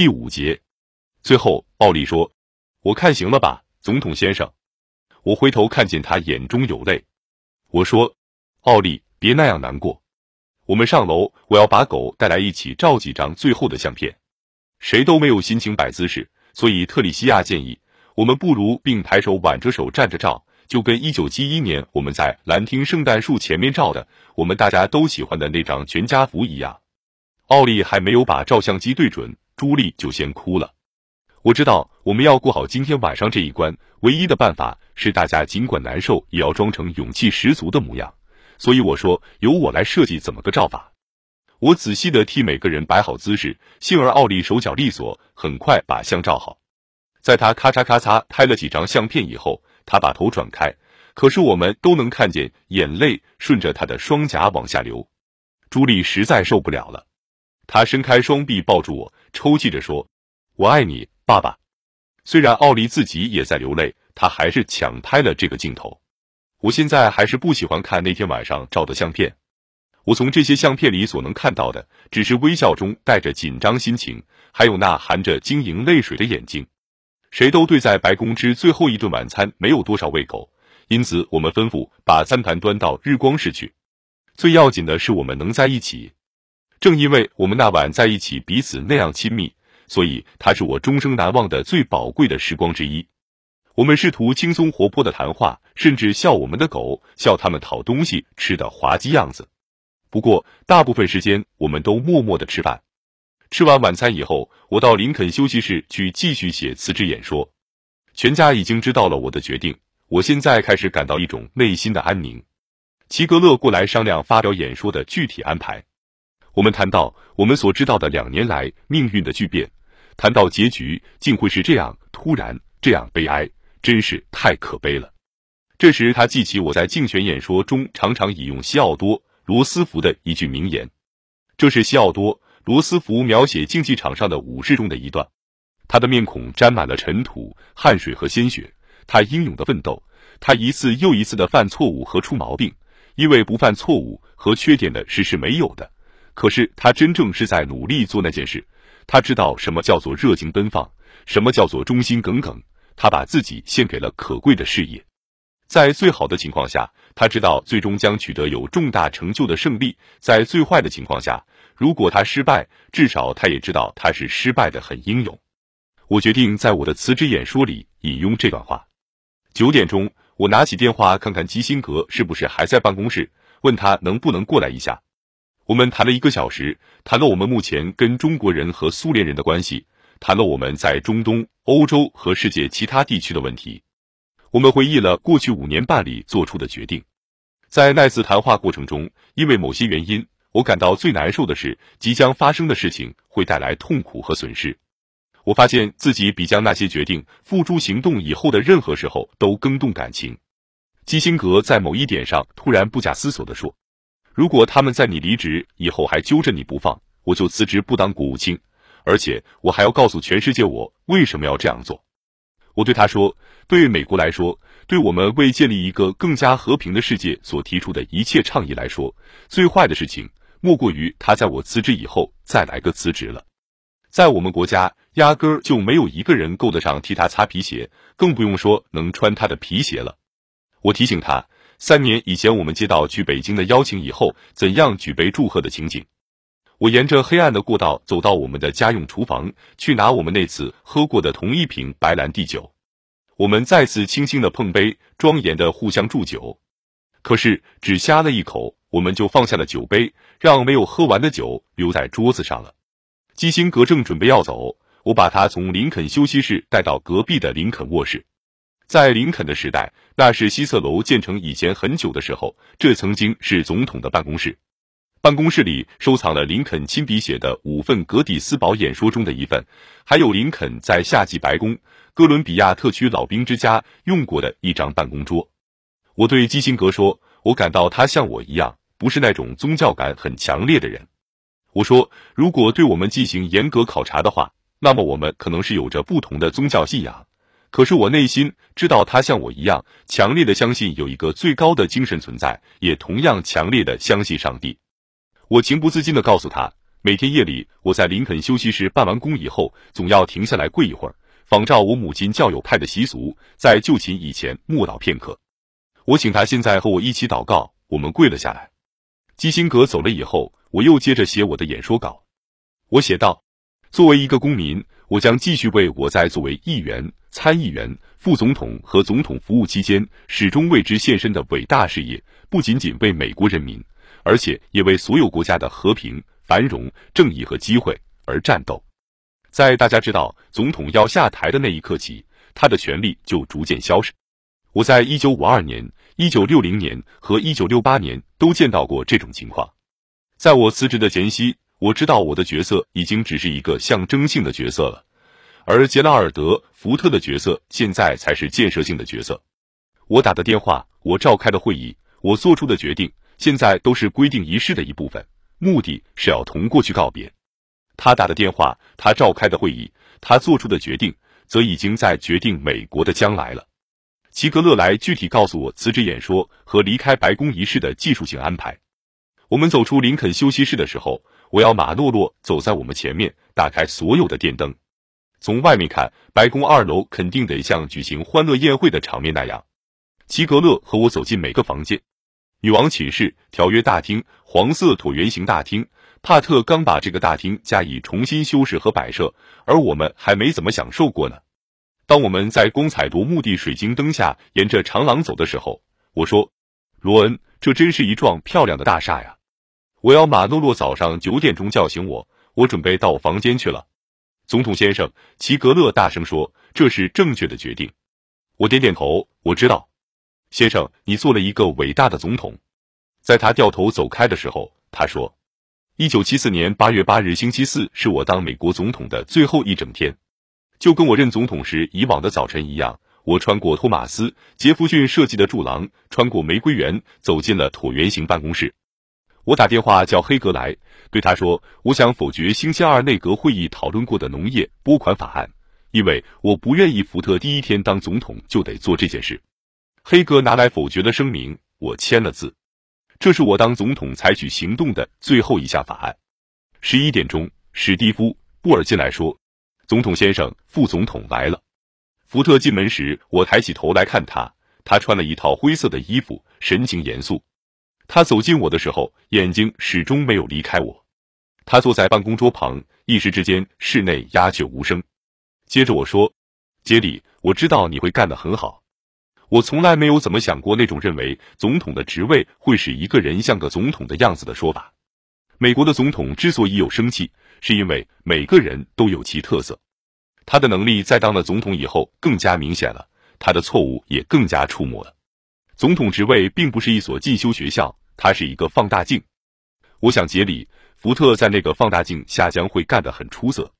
第五节，最后奥利说：“我看行了吧，总统先生。”我回头看见他眼中有泪。我说：“奥利，别那样难过。我们上楼，我要把狗带来一起照几张最后的相片。谁都没有心情摆姿势，所以特里西亚建议我们不如并排手挽着手站着照，就跟一九七一年我们在兰亭圣诞树前面照的我们大家都喜欢的那张全家福一样。”奥利还没有把照相机对准。朱莉就先哭了。我知道我们要过好今天晚上这一关，唯一的办法是大家尽管难受，也要装成勇气十足的模样。所以我说，由我来设计怎么个照法。我仔细的替每个人摆好姿势，幸而奥利手脚利索，很快把相照好。在他咔嚓咔嚓拍了几张相片以后，他把头转开，可是我们都能看见眼泪顺着他的双颊往下流。朱莉实在受不了了。他伸开双臂抱住我，抽泣着说：“我爱你，爸爸。”虽然奥利自己也在流泪，他还是抢拍了这个镜头。我现在还是不喜欢看那天晚上照的相片。我从这些相片里所能看到的，只是微笑中带着紧张心情，还有那含着晶莹泪水的眼睛。谁都对在白宫之最后一顿晚餐没有多少胃口，因此我们吩咐把餐盘端到日光室去。最要紧的是，我们能在一起。正因为我们那晚在一起，彼此那样亲密，所以它是我终生难忘的最宝贵的时光之一。我们试图轻松活泼的谈话，甚至笑我们的狗，笑他们讨东西吃的滑稽样子。不过，大部分时间我们都默默的吃饭。吃完晚餐以后，我到林肯休息室去继续写辞职演说。全家已经知道了我的决定，我现在开始感到一种内心的安宁。齐格勒过来商量发表演说的具体安排。我们谈到我们所知道的两年来命运的巨变，谈到结局竟会是这样突然，这样悲哀，真是太可悲了。这时他记起我在竞选演说中常常引用西奥多·罗斯福的一句名言，这是西奥多·罗斯福描写竞技场上的武士中的一段。他的面孔沾满了尘土、汗水和鲜血，他英勇的奋斗，他一次又一次的犯错误和出毛病，因为不犯错误和缺点的事是没有的。可是他真正是在努力做那件事，他知道什么叫做热情奔放，什么叫做忠心耿耿。他把自己献给了可贵的事业，在最好的情况下，他知道最终将取得有重大成就的胜利；在最坏的情况下，如果他失败，至少他也知道他是失败的很英勇。我决定在我的辞职演说里引用这段话。九点钟，我拿起电话看看基辛格是不是还在办公室，问他能不能过来一下。我们谈了一个小时，谈了我们目前跟中国人和苏联人的关系，谈了我们在中东、欧洲和世界其他地区的问题。我们回忆了过去五年半里做出的决定。在那次谈话过程中，因为某些原因，我感到最难受的是即将发生的事情会带来痛苦和损失。我发现自己比将那些决定付诸行动以后的任何时候都更动感情。基辛格在某一点上突然不假思索地说。如果他们在你离职以后还揪着你不放，我就辞职不当国务卿，而且我还要告诉全世界我为什么要这样做。我对他说：“对美国来说，对我们为建立一个更加和平的世界所提出的一切倡议来说，最坏的事情莫过于他在我辞职以后再来个辞职了。在我们国家，压根儿就没有一个人够得上替他擦皮鞋，更不用说能穿他的皮鞋了。”我提醒他。三年以前，我们接到去北京的邀请以后，怎样举杯祝贺的情景。我沿着黑暗的过道走到我们的家用厨房，去拿我们那次喝过的同一瓶白兰地酒。我们再次轻轻的碰杯，庄严的互相祝酒。可是只呷了一口，我们就放下了酒杯，让没有喝完的酒留在桌子上了。基辛格正准备要走，我把他从林肯休息室带到隔壁的林肯卧室。在林肯的时代，那是西侧楼建成以前很久的时候，这曾经是总统的办公室。办公室里收藏了林肯亲笔写的五份格底斯堡演说中的一份，还有林肯在夏季白宫哥伦比亚特区老兵之家用过的一张办公桌。我对基辛格说：“我感到他像我一样，不是那种宗教感很强烈的人。”我说：“如果对我们进行严格考察的话，那么我们可能是有着不同的宗教信仰。”可是我内心知道，他像我一样强烈的相信有一个最高的精神存在，也同样强烈的相信上帝。我情不自禁的告诉他，每天夜里，我在林肯休息室办完工以后，总要停下来跪一会儿，仿照我母亲教友派的习俗，在就寝以前默祷片刻。我请他现在和我一起祷告，我们跪了下来。基辛格走了以后，我又接着写我的演说稿。我写道：“作为一个公民，我将继续为我在作为议员、参议员、副总统和总统服务期间始终为之献身的伟大事业，不仅仅为美国人民，而且也为所有国家的和平。”繁荣、正义和机会而战斗。在大家知道总统要下台的那一刻起，他的权力就逐渐消失。我在一九五二年、一九六零年和一九六八年都见到过这种情况。在我辞职的前夕，我知道我的角色已经只是一个象征性的角色了，而杰拉尔德·福特的角色现在才是建设性的角色。我打的电话，我召开的会议，我做出的决定，现在都是规定仪式的一部分。目的是要同过去告别。他打的电话，他召开的会议，他做出的决定，则已经在决定美国的将来了。齐格勒来具体告诉我辞职演说和离开白宫仪式的技术性安排。我们走出林肯休息室的时候，我要马诺洛走在我们前面，打开所有的电灯。从外面看，白宫二楼肯定得像举行欢乐宴会的场面那样。齐格勒和我走进每个房间。女王寝室、条约大厅、黄色椭圆形大厅，帕特刚把这个大厅加以重新修饰和摆设，而我们还没怎么享受过呢。当我们在光彩夺目的水晶灯下沿着长廊走的时候，我说：“罗恩，这真是一幢漂亮的大厦呀！”我要马诺洛早上九点钟叫醒我，我准备到我房间去了。总统先生，齐格勒大声说：“这是正确的决定。”我点点头，我知道。先生，你做了一个伟大的总统。在他掉头走开的时候，他说：“一九七四年八月八日星期四是我当美国总统的最后一整天，就跟我任总统时以往的早晨一样。我穿过托马斯·杰弗逊设计的柱廊，穿过玫瑰园，走进了椭圆形办公室。我打电话叫黑格来，对他说：我想否决星期二内阁会议讨论过的农业拨款法案，因为我不愿意福特第一天当总统就得做这件事。”黑格拿来否决的声明，我签了字。这是我当总统采取行动的最后一项法案。十一点钟，史蒂夫·布尔进来说：“总统先生，副总统来了。”福特进门时，我抬起头来看他，他穿了一套灰色的衣服，神情严肃。他走近我的时候，眼睛始终没有离开我。他坐在办公桌旁，一时之间，室内鸦雀无声。接着我说：“杰里，我知道你会干得很好。”我从来没有怎么想过那种认为总统的职位会使一个人像个总统的样子的说法。美国的总统之所以有生气，是因为每个人都有其特色。他的能力在当了总统以后更加明显了，他的错误也更加触目了。总统职位并不是一所进修学校，它是一个放大镜。我想杰里·福特在那个放大镜下将会干得很出色。